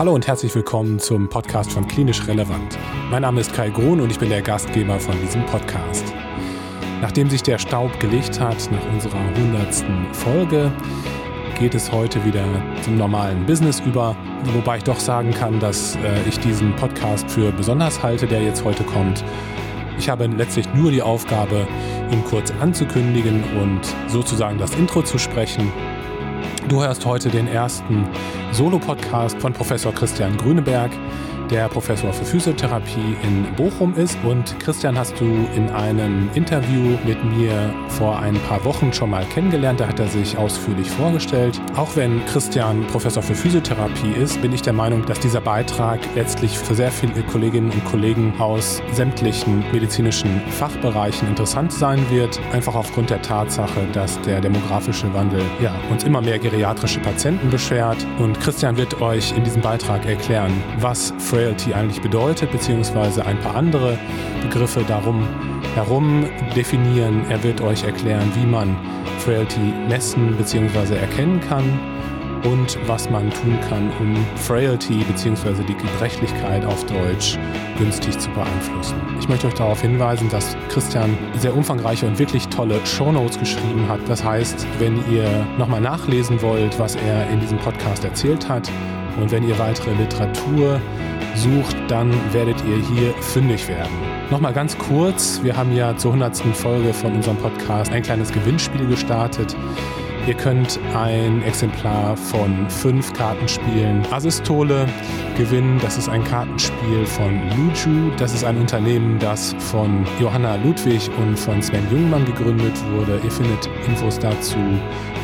Hallo und herzlich willkommen zum Podcast von Klinisch Relevant. Mein Name ist Kai Grun und ich bin der Gastgeber von diesem Podcast. Nachdem sich der Staub gelegt hat nach unserer 100. Folge, geht es heute wieder zum normalen Business über. Wobei ich doch sagen kann, dass äh, ich diesen Podcast für besonders halte, der jetzt heute kommt. Ich habe letztlich nur die Aufgabe, ihn kurz anzukündigen und sozusagen das Intro zu sprechen. Du hörst heute den ersten Solo-Podcast von Professor Christian Grüneberg der Professor für Physiotherapie in Bochum ist. Und Christian hast du in einem Interview mit mir vor ein paar Wochen schon mal kennengelernt. Da hat er sich ausführlich vorgestellt. Auch wenn Christian Professor für Physiotherapie ist, bin ich der Meinung, dass dieser Beitrag letztlich für sehr viele Kolleginnen und Kollegen aus sämtlichen medizinischen Fachbereichen interessant sein wird. Einfach aufgrund der Tatsache, dass der demografische Wandel ja, uns immer mehr geriatrische Patienten beschert. Und Christian wird euch in diesem Beitrag erklären, was Frailty eigentlich bedeutet, beziehungsweise ein paar andere Begriffe darum herum definieren. Er wird euch erklären, wie man Frailty messen bzw. erkennen kann und was man tun kann, um Frailty bzw. die Gebrechlichkeit auf Deutsch günstig zu beeinflussen. Ich möchte euch darauf hinweisen, dass Christian sehr umfangreiche und wirklich tolle Shownotes geschrieben hat. Das heißt, wenn ihr nochmal nachlesen wollt, was er in diesem Podcast erzählt hat und wenn ihr weitere Literatur sucht, dann werdet ihr hier fündig werden. Nochmal ganz kurz, wir haben ja zur 100. Folge von unserem Podcast ein kleines Gewinnspiel gestartet. Ihr könnt ein Exemplar von fünf Kartenspielen Asistole gewinnen. Das ist ein Kartenspiel von Luju. Das ist ein Unternehmen, das von Johanna Ludwig und von Sven Jungmann gegründet wurde. Ihr findet Infos dazu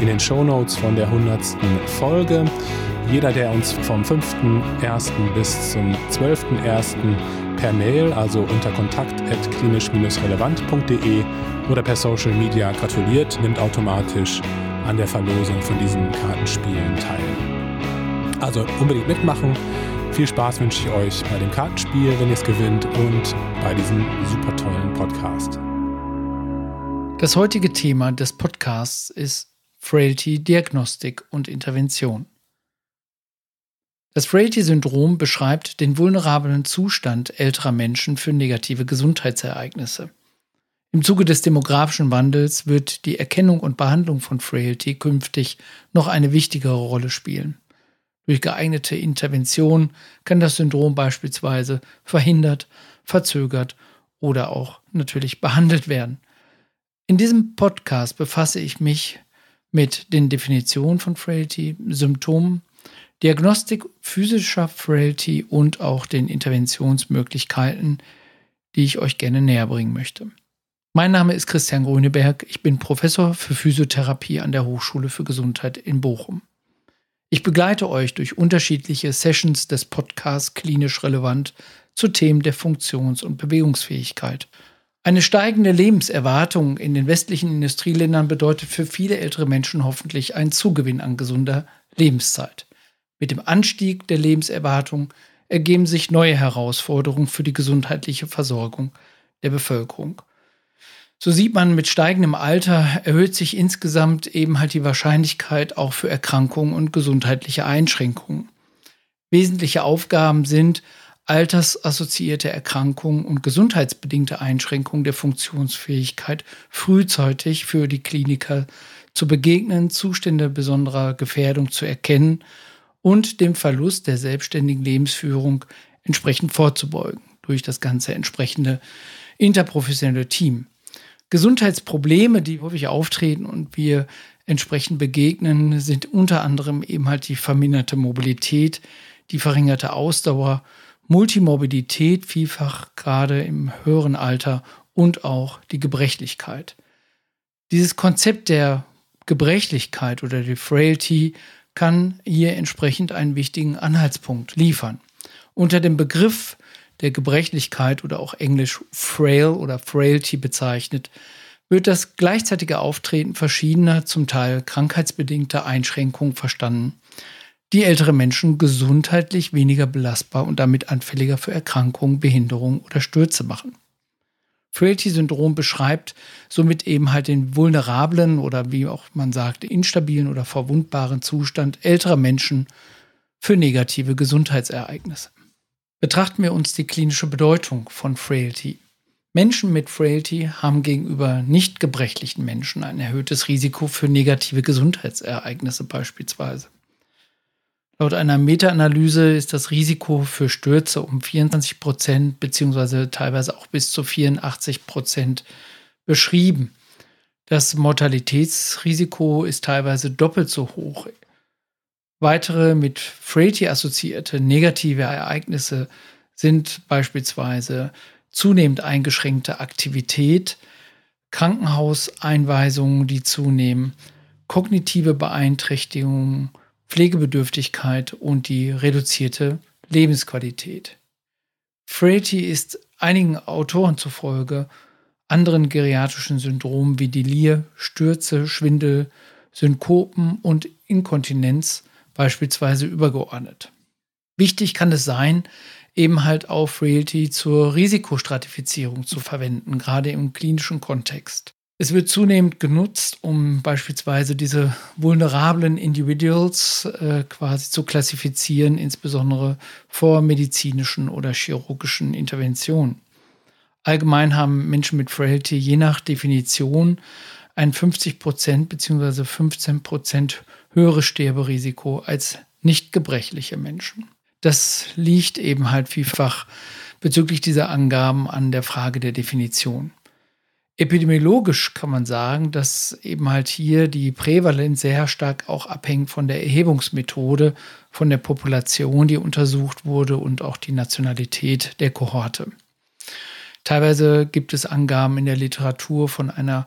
in den Show Notes von der 100. Folge. Jeder, der uns vom 5.1. bis zum 12.1. per Mail, also unter kontakt.klinisch-relevant.de oder per Social Media gratuliert, nimmt automatisch an der Verlosung von diesen Kartenspielen teil. Also unbedingt mitmachen. Viel Spaß wünsche ich euch bei dem Kartenspiel, wenn ihr es gewinnt, und bei diesem super tollen Podcast. Das heutige Thema des Podcasts ist Frailty Diagnostik und Intervention. Das Frailty-Syndrom beschreibt den vulnerablen Zustand älterer Menschen für negative Gesundheitsereignisse. Im Zuge des demografischen Wandels wird die Erkennung und Behandlung von Frailty künftig noch eine wichtigere Rolle spielen. Durch geeignete Intervention kann das Syndrom beispielsweise verhindert, verzögert oder auch natürlich behandelt werden. In diesem Podcast befasse ich mich mit den Definitionen von Frailty, Symptomen, Diagnostik physischer Frailty und auch den Interventionsmöglichkeiten, die ich euch gerne näher bringen möchte. Mein Name ist Christian Grüneberg. Ich bin Professor für Physiotherapie an der Hochschule für Gesundheit in Bochum. Ich begleite euch durch unterschiedliche Sessions des Podcasts klinisch relevant zu Themen der Funktions- und Bewegungsfähigkeit. Eine steigende Lebenserwartung in den westlichen Industrieländern bedeutet für viele ältere Menschen hoffentlich einen Zugewinn an gesunder Lebenszeit. Mit dem Anstieg der Lebenserwartung ergeben sich neue Herausforderungen für die gesundheitliche Versorgung der Bevölkerung. So sieht man, mit steigendem Alter erhöht sich insgesamt eben halt die Wahrscheinlichkeit auch für Erkrankungen und gesundheitliche Einschränkungen. Wesentliche Aufgaben sind altersassoziierte Erkrankungen und gesundheitsbedingte Einschränkungen der Funktionsfähigkeit frühzeitig für die Kliniker zu begegnen, Zustände besonderer Gefährdung zu erkennen und dem Verlust der selbstständigen Lebensführung entsprechend vorzubeugen durch das ganze entsprechende interprofessionelle Team. Gesundheitsprobleme, die häufig auftreten und wir entsprechend begegnen, sind unter anderem eben halt die verminderte Mobilität, die verringerte Ausdauer, Multimorbidität, vielfach gerade im höheren Alter und auch die Gebrechlichkeit. Dieses Konzept der Gebrechlichkeit oder die Frailty kann hier entsprechend einen wichtigen Anhaltspunkt liefern. Unter dem Begriff der Gebrechlichkeit oder auch englisch frail oder frailty bezeichnet, wird das gleichzeitige Auftreten verschiedener, zum Teil krankheitsbedingter Einschränkungen verstanden, die ältere Menschen gesundheitlich weniger belastbar und damit anfälliger für Erkrankungen, Behinderungen oder Stürze machen. Frailty-Syndrom beschreibt somit eben halt den vulnerablen oder wie auch man sagt, instabilen oder verwundbaren Zustand älterer Menschen für negative Gesundheitsereignisse. Betrachten wir uns die klinische Bedeutung von Frailty. Menschen mit Frailty haben gegenüber nicht gebrechlichen Menschen ein erhöhtes Risiko für negative Gesundheitsereignisse beispielsweise. Laut einer Meta-Analyse ist das Risiko für Stürze um 24 Prozent beziehungsweise teilweise auch bis zu 84 Prozent beschrieben. Das Mortalitätsrisiko ist teilweise doppelt so hoch. Weitere mit Frailty assoziierte negative Ereignisse sind beispielsweise zunehmend eingeschränkte Aktivität, Krankenhauseinweisungen, die zunehmen, kognitive Beeinträchtigungen, Pflegebedürftigkeit und die reduzierte Lebensqualität. Frailty ist einigen Autoren zufolge anderen geriatrischen Syndromen wie Delir, Stürze, Schwindel, Synkopen und Inkontinenz beispielsweise übergeordnet. Wichtig kann es sein, eben halt auch Frailty zur Risikostratifizierung zu verwenden, gerade im klinischen Kontext. Es wird zunehmend genutzt, um beispielsweise diese vulnerablen Individuals äh, quasi zu klassifizieren, insbesondere vor medizinischen oder chirurgischen Interventionen. Allgemein haben Menschen mit Frailty je nach Definition ein 50% bzw. 15 höheres Sterberisiko als nicht gebrechliche Menschen. Das liegt eben halt vielfach bezüglich dieser Angaben an der Frage der Definition. Epidemiologisch kann man sagen, dass eben halt hier die Prävalenz sehr stark auch abhängt von der Erhebungsmethode, von der Population, die untersucht wurde und auch die Nationalität der Kohorte. Teilweise gibt es Angaben in der Literatur von einer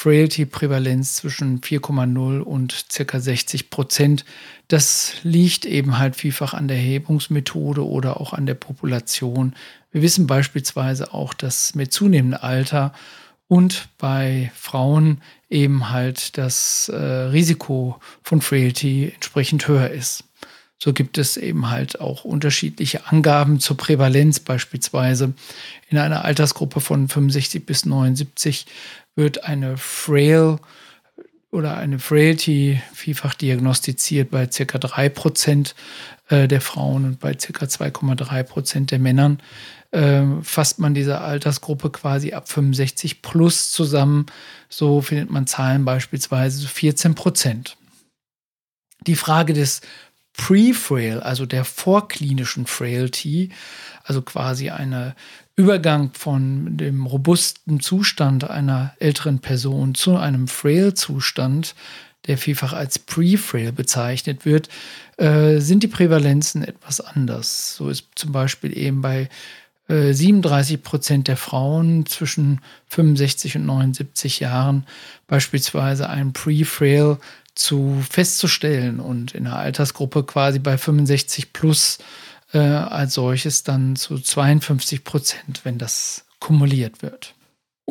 Frailty-Prävalenz zwischen 4,0 und circa 60 Prozent. Das liegt eben halt vielfach an der Erhebungsmethode oder auch an der Population. Wir wissen beispielsweise auch, dass mit zunehmendem Alter und bei Frauen eben halt das äh, Risiko von Frailty entsprechend höher ist. So gibt es eben halt auch unterschiedliche Angaben zur Prävalenz beispielsweise. In einer Altersgruppe von 65 bis 79 wird eine Frail oder eine Frailty vielfach diagnostiziert bei ca. 3% äh, der Frauen und bei ca. 2,3% der Männern äh, fasst man diese Altersgruppe quasi ab 65 plus zusammen. So findet man Zahlen beispielsweise 14 Prozent. Die Frage des Pre-Frail, also der vorklinischen Frailty, also quasi ein Übergang von dem robusten Zustand einer älteren Person zu einem Frail-Zustand, der vielfach als Pre-Frail bezeichnet wird, äh, sind die Prävalenzen etwas anders. So ist zum Beispiel eben bei 37 äh, Prozent der Frauen zwischen 65 und 79 Jahren beispielsweise ein Pre-Frail zu festzustellen und in der Altersgruppe quasi bei 65 plus äh, als solches dann zu 52 Prozent, wenn das kumuliert wird.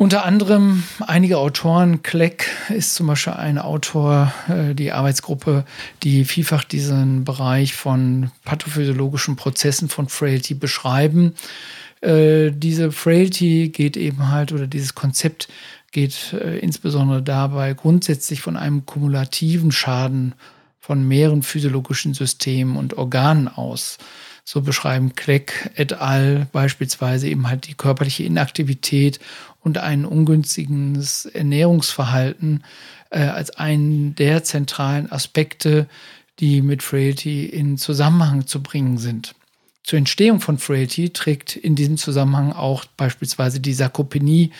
Unter anderem einige Autoren, Kleck ist zum Beispiel ein Autor, äh, die Arbeitsgruppe, die vielfach diesen Bereich von pathophysiologischen Prozessen von Frailty beschreiben. Äh, diese Frailty geht eben halt, oder dieses Konzept geht äh, insbesondere dabei grundsätzlich von einem kumulativen Schaden von mehreren physiologischen Systemen und Organen aus. So beschreiben Kleck et al. beispielsweise eben halt die körperliche Inaktivität und ein ungünstiges Ernährungsverhalten äh, als einen der zentralen Aspekte, die mit Frailty in Zusammenhang zu bringen sind. Zur Entstehung von Frailty trägt in diesem Zusammenhang auch beispielsweise die Sarkopenie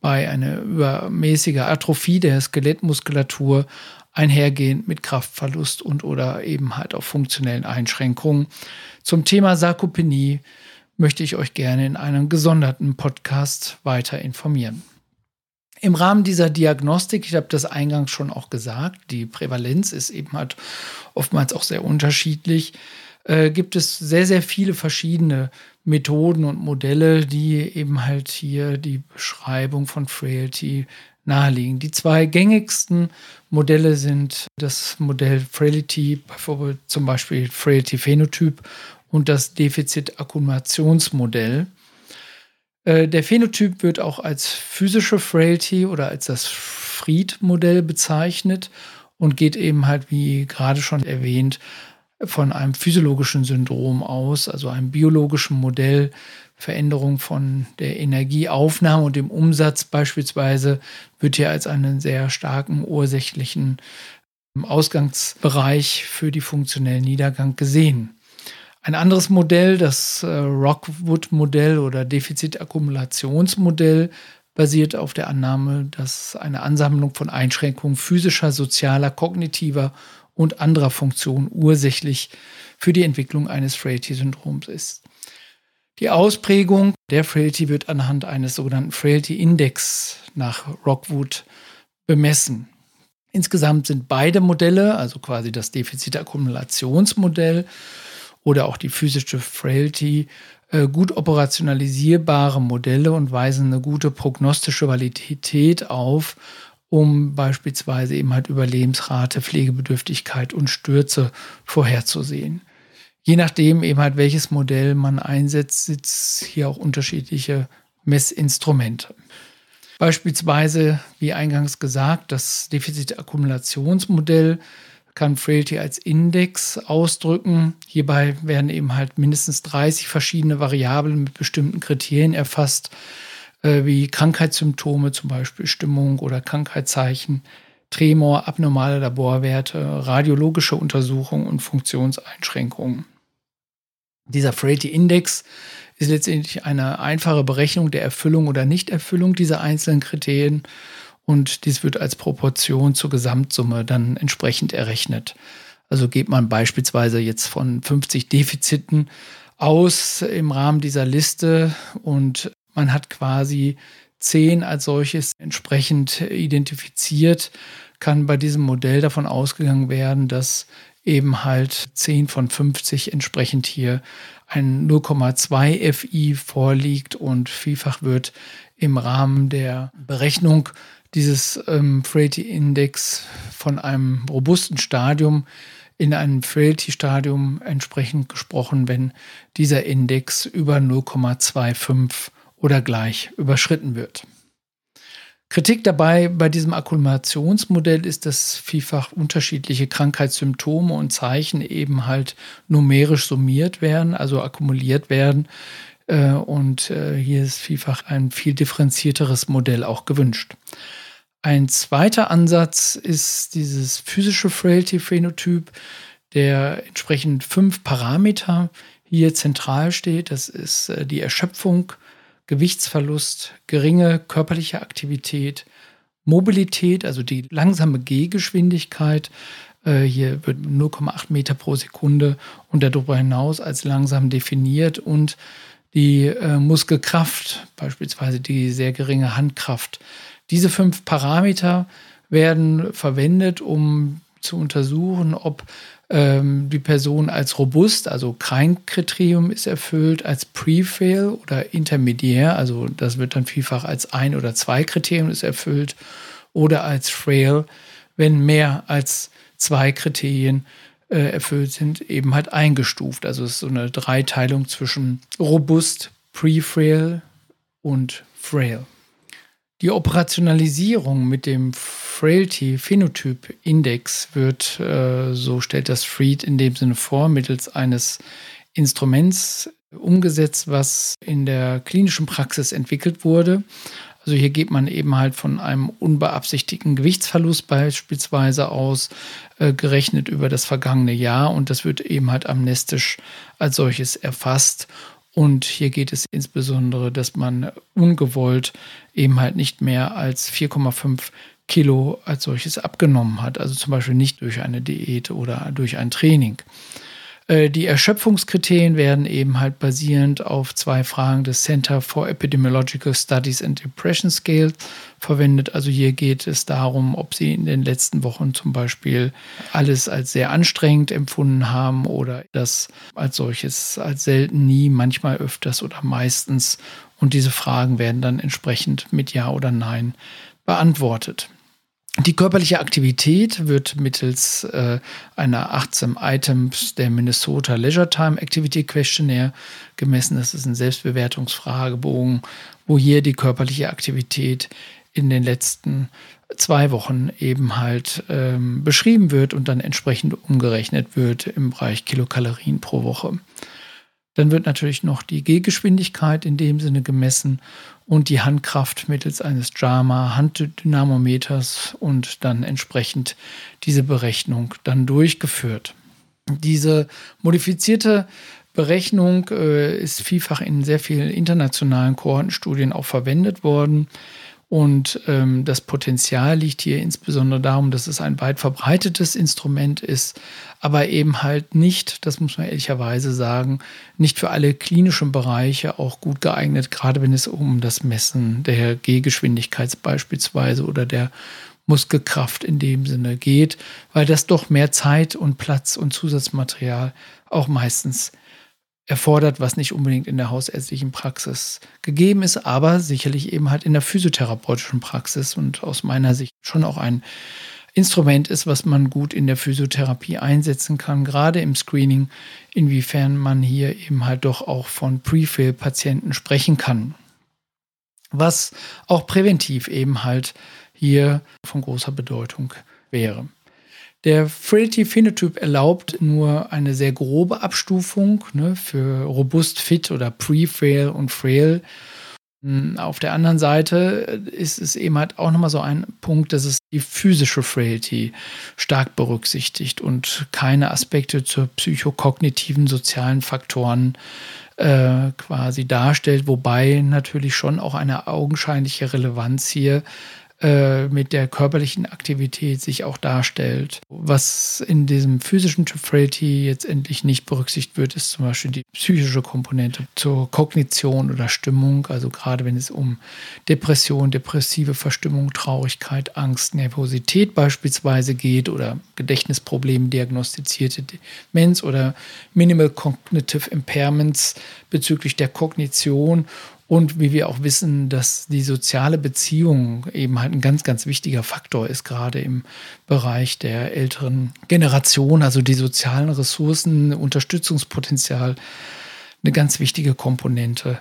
bei einer übermäßigen Atrophie der Skelettmuskulatur einhergehend mit Kraftverlust und oder eben halt auch funktionellen Einschränkungen. Zum Thema Sarkopenie möchte ich euch gerne in einem gesonderten Podcast weiter informieren. Im Rahmen dieser Diagnostik, ich habe das eingangs schon auch gesagt, die Prävalenz ist eben halt oftmals auch sehr unterschiedlich äh, gibt es sehr, sehr viele verschiedene Methoden und Modelle, die eben halt hier die Beschreibung von Frailty naheliegen. Die zwei gängigsten Modelle sind das Modell Frailty, zum Beispiel Frailty Phänotyp und das Defizit-Akkumulationsmodell. Äh, der Phänotyp wird auch als physische Frailty oder als das Fried-Modell bezeichnet und geht eben halt, wie gerade schon erwähnt, von einem physiologischen Syndrom aus, also einem biologischen Modell, Veränderung von der Energieaufnahme und dem Umsatz beispielsweise wird hier als einen sehr starken ursächlichen Ausgangsbereich für die funktionellen Niedergang gesehen. Ein anderes Modell, das äh, Rockwood-Modell oder Defizitakkumulationsmodell, basiert auf der Annahme, dass eine Ansammlung von Einschränkungen physischer, sozialer, kognitiver und anderer Funktionen ursächlich für die Entwicklung eines Frailty-Syndroms ist. Die Ausprägung der Frailty wird anhand eines sogenannten Frailty-Index nach Rockwood bemessen. Insgesamt sind beide Modelle, also quasi das Defizitakkumulationsmodell oder auch die physische Frailty, äh, gut operationalisierbare Modelle und weisen eine gute prognostische Validität auf, um beispielsweise eben halt Überlebensrate, Pflegebedürftigkeit und Stürze vorherzusehen. Je nachdem eben halt welches Modell man einsetzt, sitzt hier auch unterschiedliche Messinstrumente. Beispielsweise, wie eingangs gesagt, das Defizitakkumulationsmodell kann Frailty als Index ausdrücken. Hierbei werden eben halt mindestens 30 verschiedene Variablen mit bestimmten Kriterien erfasst, äh, wie Krankheitssymptome, zum Beispiel Stimmung oder Krankheitszeichen, Tremor, abnormale Laborwerte, radiologische Untersuchungen und Funktionseinschränkungen. Dieser Frailty-Index ist letztendlich eine einfache Berechnung der Erfüllung oder Nichterfüllung dieser einzelnen Kriterien und dies wird als Proportion zur Gesamtsumme dann entsprechend errechnet. Also geht man beispielsweise jetzt von 50 Defiziten aus im Rahmen dieser Liste und man hat quasi 10 als solches entsprechend identifiziert, kann bei diesem Modell davon ausgegangen werden, dass eben halt 10 von 50 entsprechend hier ein 0,2 FI vorliegt und vielfach wird im Rahmen der Berechnung dieses ähm, Frailty-Index von einem robusten Stadium in einem Frailty-Stadium entsprechend gesprochen, wenn dieser Index über 0,25 oder gleich überschritten wird. Kritik dabei bei diesem Akkumulationsmodell ist, dass vielfach unterschiedliche Krankheitssymptome und Zeichen eben halt numerisch summiert werden, also akkumuliert werden. Äh, und äh, hier ist vielfach ein viel differenzierteres Modell auch gewünscht. Ein zweiter Ansatz ist dieses physische Frailty-Phänotyp, der entsprechend fünf Parameter hier zentral steht. Das ist äh, die Erschöpfung, Gewichtsverlust, geringe körperliche Aktivität, Mobilität, also die langsame Gehgeschwindigkeit. Äh, hier wird 0,8 Meter pro Sekunde und darüber hinaus als langsam definiert und die äh, Muskelkraft, beispielsweise die sehr geringe Handkraft. Diese fünf Parameter werden verwendet, um zu untersuchen, ob ähm, die Person als robust, also kein Kriterium ist erfüllt, als Pre-Fail oder intermediär, also das wird dann vielfach als ein oder zwei Kriterien ist erfüllt, oder als Frail, wenn mehr als zwei Kriterien äh, erfüllt sind, eben halt eingestuft. Also es ist so eine Dreiteilung zwischen robust, Pre-Frail und Frail. Die Operationalisierung mit dem Frailty Phenotyp Index wird, äh, so stellt das Freed in dem Sinne vor, mittels eines Instruments umgesetzt, was in der klinischen Praxis entwickelt wurde. Also hier geht man eben halt von einem unbeabsichtigten Gewichtsverlust beispielsweise aus, äh, gerechnet über das vergangene Jahr und das wird eben halt amnestisch als solches erfasst und hier geht es insbesondere, dass man ungewollt eben halt nicht mehr als 4,5 Kilo als solches abgenommen hat. Also zum Beispiel nicht durch eine Diät oder durch ein Training. Äh, die Erschöpfungskriterien werden eben halt basierend auf zwei Fragen des Center for Epidemiological Studies and Depression Scale verwendet. Also hier geht es darum, ob Sie in den letzten Wochen zum Beispiel alles als sehr anstrengend empfunden haben oder das als solches als selten, nie, manchmal öfters oder meistens. Und diese Fragen werden dann entsprechend mit Ja oder Nein beantwortet. Die körperliche Aktivität wird mittels äh, einer 18 Items der Minnesota Leisure Time Activity Questionnaire gemessen. Das ist ein Selbstbewertungsfragebogen, wo hier die körperliche Aktivität in den letzten zwei Wochen eben halt ähm, beschrieben wird und dann entsprechend umgerechnet wird im Bereich Kilokalorien pro Woche. Dann wird natürlich noch die Gehgeschwindigkeit in dem Sinne gemessen und die Handkraft mittels eines JAMA Handdynamometers und dann entsprechend diese Berechnung dann durchgeführt. Diese modifizierte Berechnung äh, ist vielfach in sehr vielen internationalen Kohortenstudien auch verwendet worden. Und ähm, das Potenzial liegt hier insbesondere darum, dass es ein weit verbreitetes Instrument ist, aber eben halt nicht, das muss man ehrlicherweise sagen, nicht für alle klinischen Bereiche auch gut geeignet, gerade wenn es um das Messen der Gehgeschwindigkeit beispielsweise oder der Muskelkraft in dem Sinne geht, weil das doch mehr Zeit und Platz und Zusatzmaterial auch meistens erfordert, was nicht unbedingt in der hausärztlichen Praxis gegeben ist, aber sicherlich eben halt in der physiotherapeutischen Praxis und aus meiner Sicht schon auch ein Instrument ist, was man gut in der Physiotherapie einsetzen kann, gerade im Screening, inwiefern man hier eben halt doch auch von Prefill-Patienten sprechen kann. Was auch präventiv eben halt hier von großer Bedeutung wäre. Der Frailty Phenotyp erlaubt nur eine sehr grobe Abstufung ne, für robust, fit oder pre-frail und frail. Hm, auf der anderen Seite ist es eben halt auch nochmal so ein Punkt, dass es die physische Frailty stark berücksichtigt und keine Aspekte zur psychokognitiven sozialen Faktoren äh, quasi darstellt, wobei natürlich schon auch eine augenscheinliche Relevanz hier äh, mit der körperlichen Aktivität sich auch darstellt. Was in diesem physischen Frailty jetzt endlich nicht berücksichtigt wird, ist zum Beispiel die psychische Komponente zur Kognition oder Stimmung, also gerade wenn es um Depression, depressive Verstimmung, Traurigkeit, Angst, Nervosität beispielsweise geht oder Gedächtnisprobleme, diagnostizierte Demenz oder Minimal Cognitive Impairments bezüglich der Kognition und wie wir auch wissen, dass die soziale Beziehung eben halt ein ganz, ganz wichtiger Faktor ist, gerade im Bereich der älteren Generation, also die sozialen Ressourcen, Unterstützungspotenzial, eine ganz wichtige Komponente,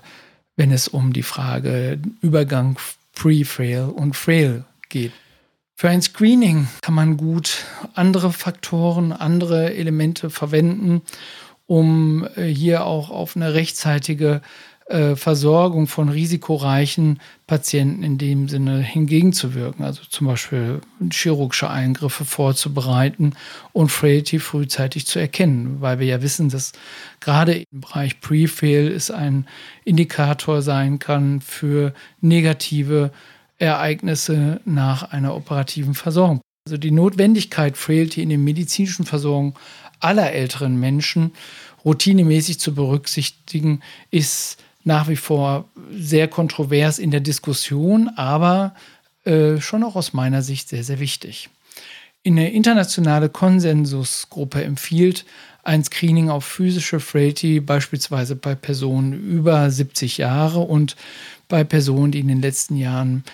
wenn es um die Frage Übergang Pre-Frail und Frail geht. Für ein Screening kann man gut andere Faktoren, andere Elemente verwenden, um äh, hier auch auf eine rechtzeitige äh, Versorgung von risikoreichen Patienten in dem Sinne hingegenzuwirken, also zum Beispiel chirurgische Eingriffe vorzubereiten und Frailty frühzeitig zu erkennen, weil wir ja wissen, dass gerade im Bereich Pre-Fail es ein Indikator sein kann für negative Ereignisse nach einer operativen Versorgung. Also die Notwendigkeit, Frailty in der medizinischen Versorgung aller älteren Menschen routinemäßig zu berücksichtigen, ist nach wie vor sehr kontrovers in der Diskussion, aber äh, schon auch aus meiner Sicht sehr, sehr wichtig. Eine internationale Konsensusgruppe empfiehlt ein Screening auf physische Frailty, beispielsweise bei Personen über 70 Jahre und bei Personen, die in den letzten Jahren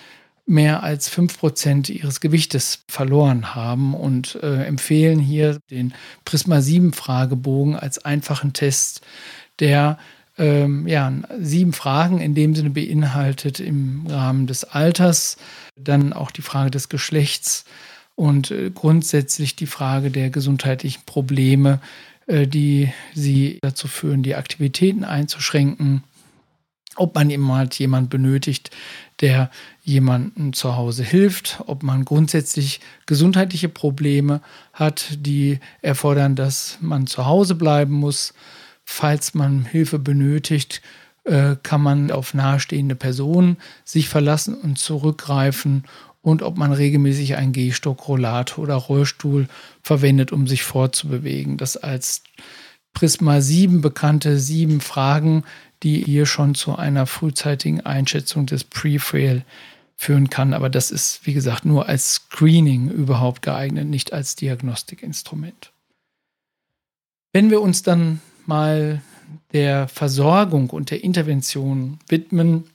mehr als 5% ihres Gewichtes verloren haben und äh, empfehlen hier den Prisma 7 Fragebogen als einfachen Test, der ähm, ja, sieben Fragen in dem Sinne beinhaltet im Rahmen des Alters, dann auch die Frage des Geschlechts und äh, grundsätzlich die Frage der gesundheitlichen Probleme, äh, die sie dazu führen, die Aktivitäten einzuschränken. Ob man eben halt jemand benötigt, der jemandem zu Hause hilft, ob man grundsätzlich gesundheitliche Probleme hat, die erfordern, dass man zu Hause bleiben muss falls man Hilfe benötigt, äh, kann man auf nahestehende Personen sich verlassen und zurückgreifen und ob man regelmäßig einen Gehstock, Rollator oder Rollstuhl verwendet, um sich fortzubewegen. Das als Prisma 7 bekannte sieben Fragen, die hier schon zu einer frühzeitigen Einschätzung des Pre-Frail führen kann. Aber das ist, wie gesagt, nur als Screening überhaupt geeignet, nicht als Diagnostikinstrument. Wenn wir uns dann mal der Versorgung und der Intervention widmen,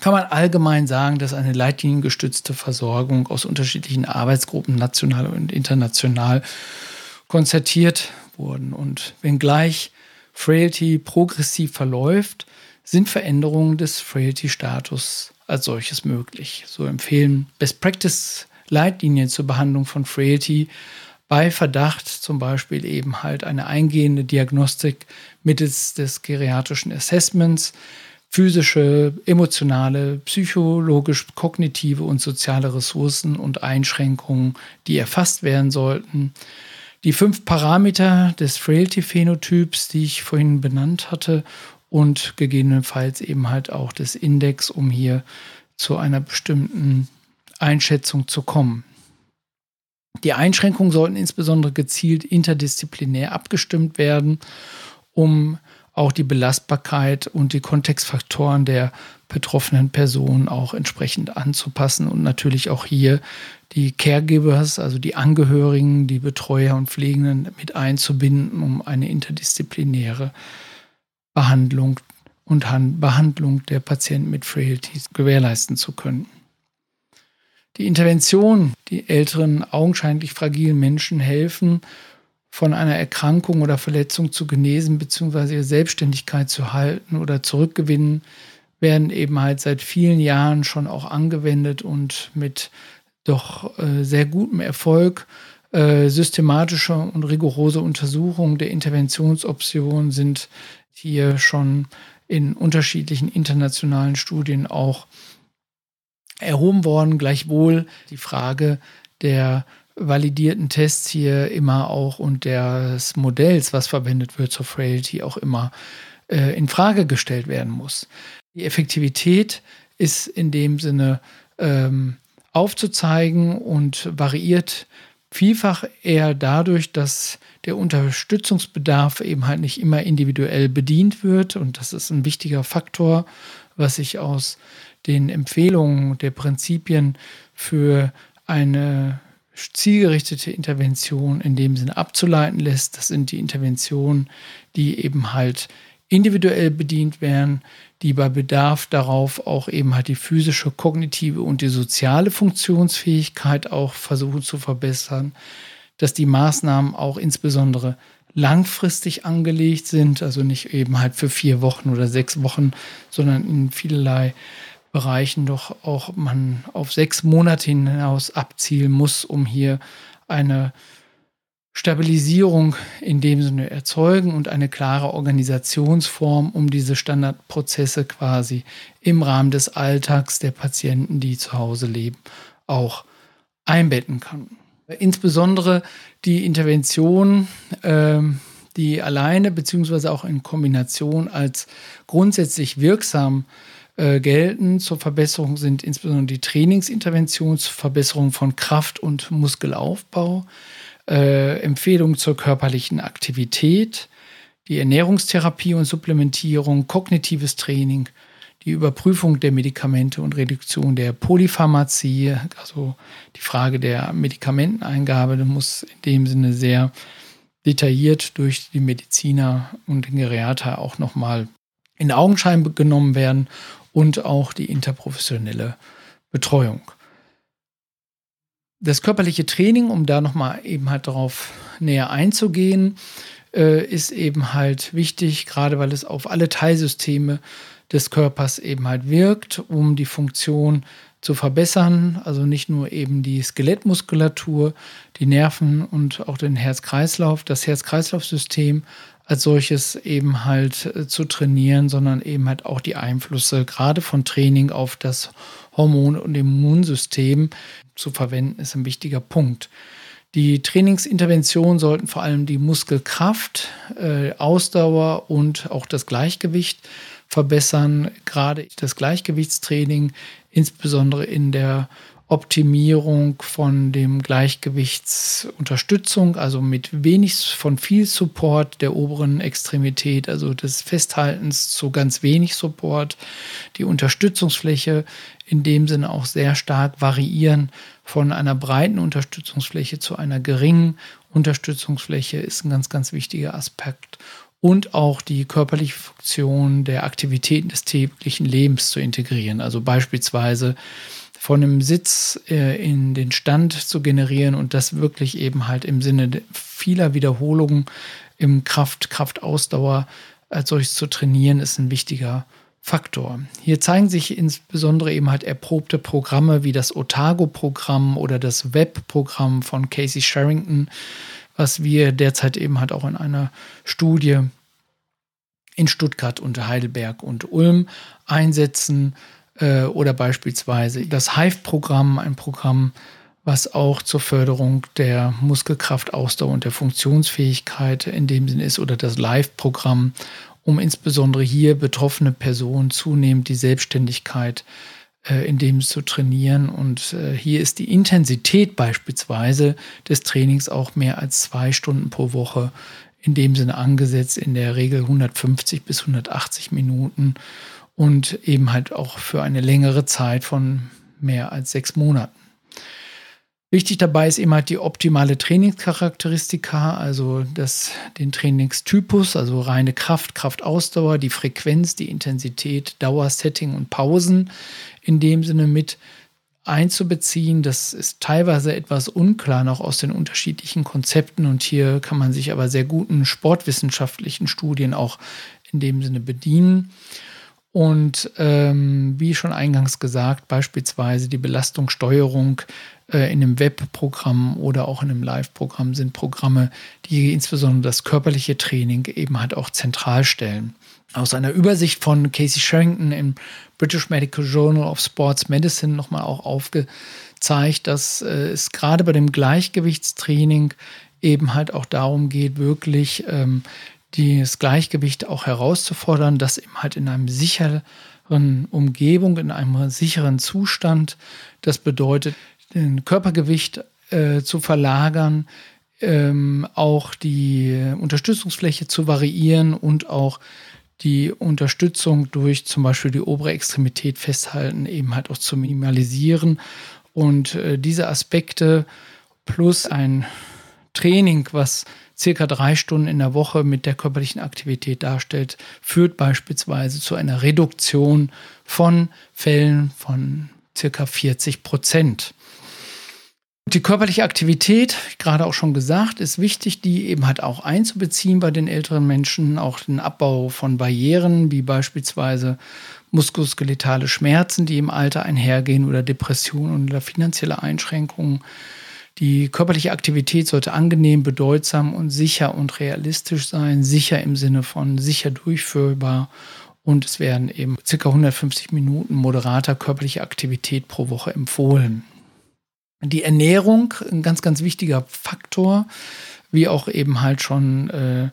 kann man allgemein sagen, dass eine leitliniengestützte Versorgung aus unterschiedlichen Arbeitsgruppen national und international konzertiert wurden. Und wenngleich Frailty progressiv verläuft, sind Veränderungen des Frailty-Status als solches möglich. So empfehlen Best Practice Leitlinien zur Behandlung von Frailty bei Verdacht zum Beispiel eben halt eine eingehende Diagnostik mittels des geriatrischen Assessments, physische, emotionale, psychologisch, kognitive und soziale Ressourcen und Einschränkungen, die erfasst werden sollten. Die fünf Parameter des Frailty-Phänotyps, die ich vorhin benannt hatte, und gegebenenfalls eben halt auch des Index, um hier zu einer bestimmten Einschätzung zu kommen. Die Einschränkungen sollten insbesondere gezielt interdisziplinär abgestimmt werden, um auch die Belastbarkeit und die Kontextfaktoren der betroffenen Person auch entsprechend anzupassen und natürlich auch hier die Caregivers, also die Angehörigen, die Betreuer und Pflegenden mit einzubinden, um eine interdisziplinäre Behandlung und Behandlung der Patienten mit Frailties gewährleisten zu können. Die Intervention, die älteren, augenscheinlich fragilen Menschen helfen, von einer Erkrankung oder Verletzung zu genesen bzw. ihre Selbstständigkeit zu halten oder zurückgewinnen, werden eben halt seit vielen Jahren schon auch angewendet und mit doch äh, sehr gutem Erfolg. Äh, systematische und rigorose Untersuchungen der Interventionsoptionen sind hier schon in unterschiedlichen internationalen Studien auch erhoben worden. Gleichwohl die Frage der validierten Tests hier immer auch und des Modells, was verwendet wird zur Frailty, auch immer äh, in Frage gestellt werden muss. Die Effektivität ist in dem Sinne ähm, aufzuzeigen und variiert vielfach eher dadurch, dass der Unterstützungsbedarf eben halt nicht immer individuell bedient wird. Und das ist ein wichtiger Faktor, was sich aus den Empfehlungen der Prinzipien für eine zielgerichtete Intervention in dem Sinne abzuleiten lässt. Das sind die Interventionen, die eben halt individuell bedient werden, die bei Bedarf darauf auch eben halt die physische, kognitive und die soziale Funktionsfähigkeit auch versuchen zu verbessern, dass die Maßnahmen auch insbesondere langfristig angelegt sind, also nicht eben halt für vier Wochen oder sechs Wochen, sondern in vielerlei Bereichen doch auch man auf sechs Monate hinaus abzielen muss, um hier eine Stabilisierung in dem Sinne erzeugen und eine klare Organisationsform, um diese Standardprozesse quasi im Rahmen des Alltags der Patienten, die zu Hause leben, auch einbetten kann. Insbesondere die Intervention, äh, die alleine beziehungsweise auch in Kombination als grundsätzlich wirksam äh, gelten. Zur Verbesserung sind insbesondere die Trainingsintervention zur Verbesserung von Kraft- und Muskelaufbau, äh, Empfehlungen zur körperlichen Aktivität, die Ernährungstherapie und Supplementierung, kognitives Training, die Überprüfung der Medikamente und Reduktion der Polypharmazie, also die Frage der Medikamenteneingabe, muss in dem Sinne sehr detailliert durch die Mediziner und den Geriater auch nochmal in Augenschein genommen werden und auch die interprofessionelle Betreuung. Das körperliche Training, um da nochmal eben halt darauf näher einzugehen, äh, ist eben halt wichtig, gerade weil es auf alle Teilsysteme des Körpers eben halt wirkt, um die Funktion zu verbessern. Also nicht nur eben die Skelettmuskulatur, die Nerven und auch den Herz-Kreislauf, das Herz-Kreislauf-System als solches eben halt äh, zu trainieren, sondern eben halt auch die Einflüsse gerade von Training auf das Hormon- und Immunsystem zu verwenden, ist ein wichtiger Punkt. Die Trainingsinterventionen sollten vor allem die Muskelkraft, äh, Ausdauer und auch das Gleichgewicht verbessern. Gerade das Gleichgewichtstraining, insbesondere in der Optimierung von dem Gleichgewichtsunterstützung, also mit wenig von viel Support der oberen Extremität, also des Festhaltens zu ganz wenig Support, die Unterstützungsfläche in dem Sinne auch sehr stark variieren von einer breiten Unterstützungsfläche zu einer geringen Unterstützungsfläche ist ein ganz, ganz wichtiger Aspekt und auch die körperliche Funktion der Aktivitäten des täglichen Lebens zu integrieren. Also beispielsweise von einem Sitz äh, in den Stand zu generieren und das wirklich eben halt im Sinne vieler Wiederholungen im Kraft, Kraftausdauer als solches zu trainieren, ist ein wichtiger Faktor. Hier zeigen sich insbesondere eben halt erprobte Programme wie das Otago-Programm oder das Web-Programm von Casey Sherrington, was wir derzeit eben halt auch in einer Studie in Stuttgart und Heidelberg und Ulm einsetzen äh, oder beispielsweise das Hive-Programm, ein Programm, was auch zur Förderung der Muskelkraft, Ausdauer und der Funktionsfähigkeit in dem Sinn ist oder das Live-Programm um insbesondere hier betroffene Personen zunehmend die Selbstständigkeit äh, in dem zu trainieren. Und äh, hier ist die Intensität beispielsweise des Trainings auch mehr als zwei Stunden pro Woche in dem Sinne angesetzt, in der Regel 150 bis 180 Minuten und eben halt auch für eine längere Zeit von mehr als sechs Monaten. Wichtig dabei ist eben halt die optimale Trainingscharakteristika, also das, den Trainingstypus, also reine Kraft, Kraftausdauer, die Frequenz, die Intensität, Dauer, Setting und Pausen in dem Sinne mit einzubeziehen. Das ist teilweise etwas unklar noch aus den unterschiedlichen Konzepten und hier kann man sich aber sehr guten sportwissenschaftlichen Studien auch in dem Sinne bedienen. Und ähm, wie schon eingangs gesagt, beispielsweise die Belastungssteuerung äh, in einem Webprogramm oder auch in einem Live-Programm sind Programme, die insbesondere das körperliche Training eben halt auch zentral stellen. Aus einer Übersicht von Casey Sherrington im British Medical Journal of Sports Medicine nochmal auch aufgezeigt, dass äh, es gerade bei dem Gleichgewichtstraining eben halt auch darum geht, wirklich ähm, das Gleichgewicht auch herauszufordern, das eben halt in einem sicheren Umgebung, in einem sicheren Zustand. Das bedeutet, den Körpergewicht äh, zu verlagern, ähm, auch die Unterstützungsfläche zu variieren und auch die Unterstützung durch zum Beispiel die obere Extremität festhalten, eben halt auch zu minimalisieren. Und äh, diese Aspekte plus ein Training, was circa drei Stunden in der Woche mit der körperlichen Aktivität darstellt, führt beispielsweise zu einer Reduktion von Fällen von circa 40 Prozent. Die körperliche Aktivität, gerade auch schon gesagt, ist wichtig, die eben halt auch einzubeziehen bei den älteren Menschen, auch den Abbau von Barrieren, wie beispielsweise muskuloskeletale Schmerzen, die im Alter einhergehen oder Depressionen oder finanzielle Einschränkungen. Die körperliche Aktivität sollte angenehm, bedeutsam und sicher und realistisch sein. Sicher im Sinne von sicher durchführbar. Und es werden eben ca. 150 Minuten moderater körperliche Aktivität pro Woche empfohlen. Die Ernährung, ein ganz, ganz wichtiger Faktor, wie auch eben halt schon äh,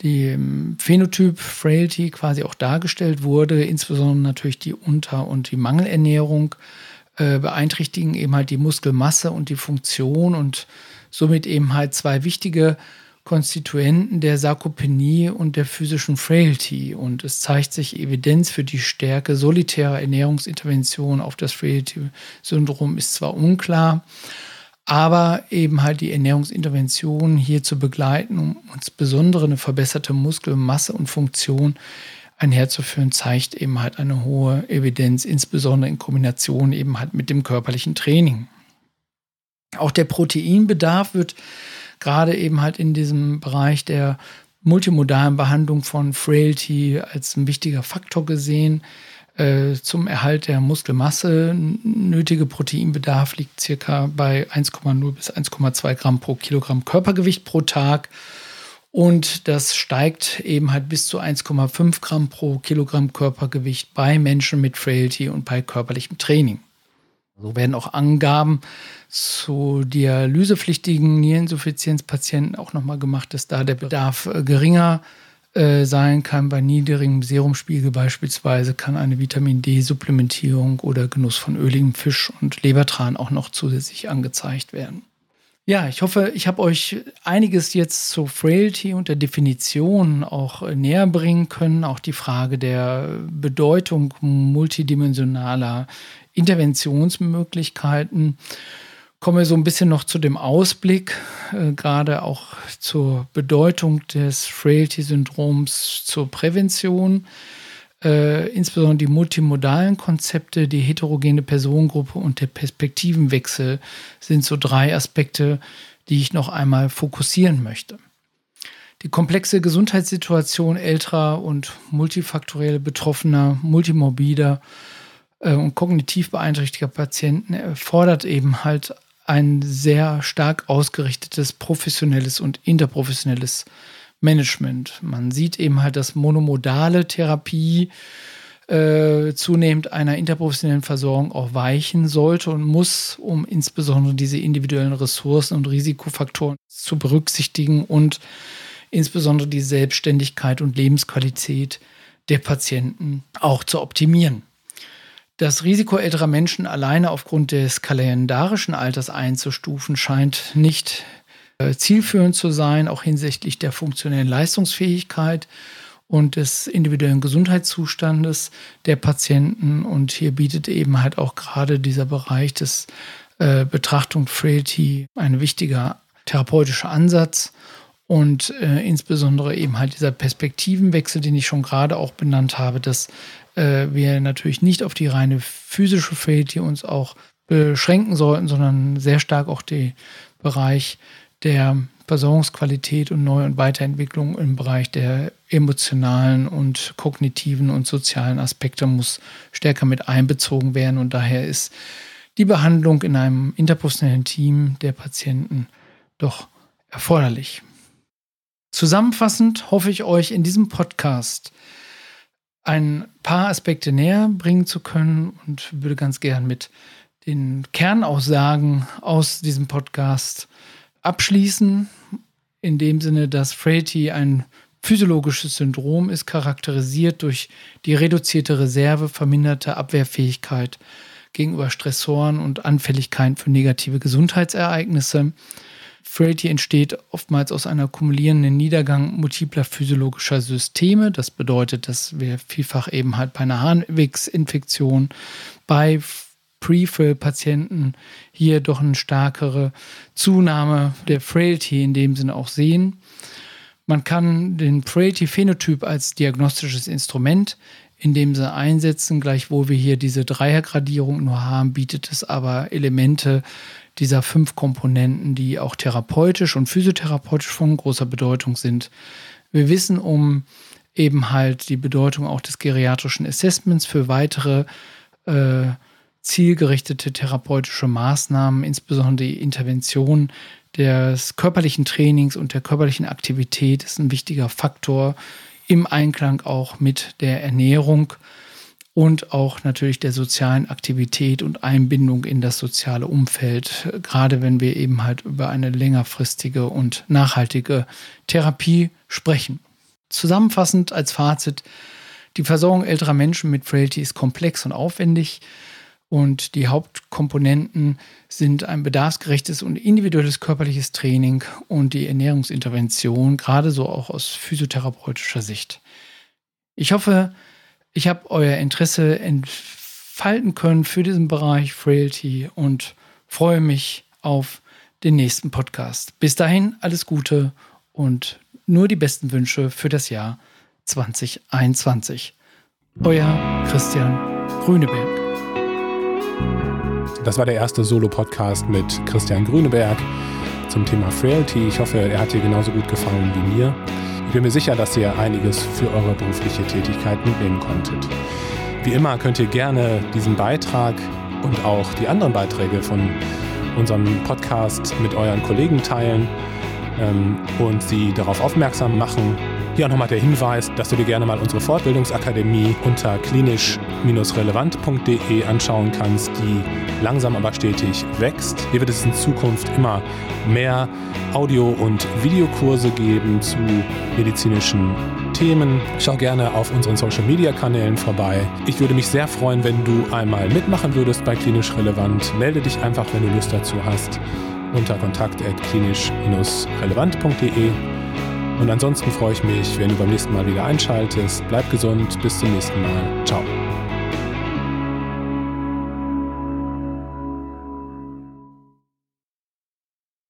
die ähm, Phänotyp Frailty quasi auch dargestellt wurde, insbesondere natürlich die Unter- und die Mangelernährung äh, beeinträchtigen eben halt die Muskelmasse und die Funktion und somit eben halt zwei wichtige Konstituenten der Sarkopenie und der physischen Frailty. Und es zeigt sich Evidenz für die Stärke solitärer Ernährungsinterventionen auf das Frailty-Syndrom ist zwar unklar, aber eben halt die Ernährungsintervention hier zu begleiten, um insbesondere eine verbesserte Muskelmasse und Funktion einherzuführen, zeigt eben halt eine hohe Evidenz, insbesondere in Kombination eben halt mit dem körperlichen Training. Auch der Proteinbedarf wird gerade eben halt in diesem Bereich der multimodalen Behandlung von Frailty als ein wichtiger Faktor gesehen. Äh, zum Erhalt der Muskelmasse nötige Proteinbedarf liegt circa bei 1,0 bis 1,2 Gramm pro Kilogramm Körpergewicht pro Tag. Und das steigt eben halt bis zu 1,5 Gramm pro Kilogramm Körpergewicht bei Menschen mit Frailty und bei körperlichem Training. So werden auch Angaben zu dialysepflichtigen Niereninsuffizienzpatienten auch nochmal gemacht, dass da der Bedarf äh, geringer äh, sein kann. Bei niedrigem Serumspiegel beispielsweise kann eine Vitamin D-Supplementierung oder Genuss von öligem Fisch und Lebertran auch noch zusätzlich angezeigt werden. Ja, ich hoffe, ich habe euch einiges jetzt zu Frailty und der Definition auch äh, näher bringen können. Auch die Frage der Bedeutung multidimensionaler Interventionsmöglichkeiten. Kommen wir so ein bisschen noch zu dem Ausblick, äh, gerade auch zur Bedeutung des Frailty-Syndroms zur Prävention. Äh, insbesondere die multimodalen Konzepte, die heterogene Personengruppe und der Perspektivenwechsel sind so drei Aspekte, die ich noch einmal fokussieren möchte. Die komplexe Gesundheitssituation älterer und multifaktoriell betroffener, multimorbider äh, und kognitiv beeinträchtigter Patienten erfordert eben halt ein sehr stark ausgerichtetes professionelles und interprofessionelles Management. Man sieht eben halt, dass monomodale Therapie äh, zunehmend einer interprofessionellen Versorgung auch weichen sollte und muss, um insbesondere diese individuellen Ressourcen und Risikofaktoren zu berücksichtigen und insbesondere die Selbstständigkeit und Lebensqualität der Patienten auch zu optimieren. Das Risiko älterer Menschen alleine aufgrund des kalendarischen Alters einzustufen scheint nicht zielführend zu sein, auch hinsichtlich der funktionellen Leistungsfähigkeit und des individuellen Gesundheitszustandes der Patienten. Und hier bietet eben halt auch gerade dieser Bereich des äh, Betrachtung Frailty ein wichtiger therapeutischer Ansatz und äh, insbesondere eben halt dieser Perspektivenwechsel, den ich schon gerade auch benannt habe, dass äh, wir natürlich nicht auf die reine physische Frailty uns auch beschränken sollten, sondern sehr stark auch den Bereich der Versorgungsqualität und Neu- und Weiterentwicklung im Bereich der emotionalen und kognitiven und sozialen Aspekte muss stärker mit einbezogen werden und daher ist die Behandlung in einem interprofessionellen Team der Patienten doch erforderlich. Zusammenfassend hoffe ich euch in diesem Podcast ein paar Aspekte näher bringen zu können und würde ganz gern mit den Kernaussagen aus diesem Podcast abschließen. In dem Sinne, dass Frailty ein physiologisches Syndrom ist, charakterisiert durch die reduzierte Reserve, verminderte Abwehrfähigkeit gegenüber Stressoren und Anfälligkeit für negative Gesundheitsereignisse. Frailty entsteht oftmals aus einer kumulierenden Niedergang multipler physiologischer Systeme. Das bedeutet, dass wir vielfach eben halt bei einer Harnwegsinfektion, bei Prefill-Patienten hier doch eine stärkere Zunahme der Frailty in dem Sinne auch sehen. Man kann den Frailty-Phänotyp als diagnostisches Instrument in dem Sinne einsetzen, gleichwohl wir hier diese Dreiergradierung nur haben, bietet es aber Elemente dieser fünf Komponenten, die auch therapeutisch und physiotherapeutisch von großer Bedeutung sind. Wir wissen um eben halt die Bedeutung auch des geriatrischen Assessments für weitere äh, zielgerichtete therapeutische Maßnahmen, insbesondere die Intervention des körperlichen Trainings und der körperlichen Aktivität ist ein wichtiger Faktor im Einklang auch mit der Ernährung und auch natürlich der sozialen Aktivität und Einbindung in das soziale Umfeld, gerade wenn wir eben halt über eine längerfristige und nachhaltige Therapie sprechen. Zusammenfassend als Fazit, die Versorgung älterer Menschen mit Frailty ist komplex und aufwendig und die Hauptkomponenten sind ein bedarfsgerechtes und individuelles körperliches Training und die Ernährungsintervention, gerade so auch aus physiotherapeutischer Sicht. Ich hoffe, ich habe euer Interesse entfalten können für diesen Bereich Frailty und freue mich auf den nächsten Podcast. Bis dahin alles Gute und nur die besten Wünsche für das Jahr 2021. Euer Christian Grüneberg. Das war der erste Solo-Podcast mit Christian Grüneberg zum Thema Frailty. Ich hoffe, er hat dir genauso gut gefallen wie mir. Ich bin mir sicher, dass ihr einiges für eure berufliche Tätigkeit mitnehmen konntet. Wie immer könnt ihr gerne diesen Beitrag und auch die anderen Beiträge von unserem Podcast mit euren Kollegen teilen ähm, und sie darauf aufmerksam machen, hier auch nochmal der Hinweis, dass du dir gerne mal unsere Fortbildungsakademie unter klinisch-relevant.de anschauen kannst, die langsam aber stetig wächst. Hier wird es in Zukunft immer mehr Audio- und Videokurse geben zu medizinischen Themen. Schau gerne auf unseren Social-Media-Kanälen vorbei. Ich würde mich sehr freuen, wenn du einmal mitmachen würdest bei Klinisch Relevant. Melde dich einfach, wenn du Lust dazu hast, unter kontakt.klinisch-relevant.de. Und ansonsten freue ich mich, wenn du beim nächsten Mal wieder einschaltest. Bleib gesund, bis zum nächsten Mal. Ciao.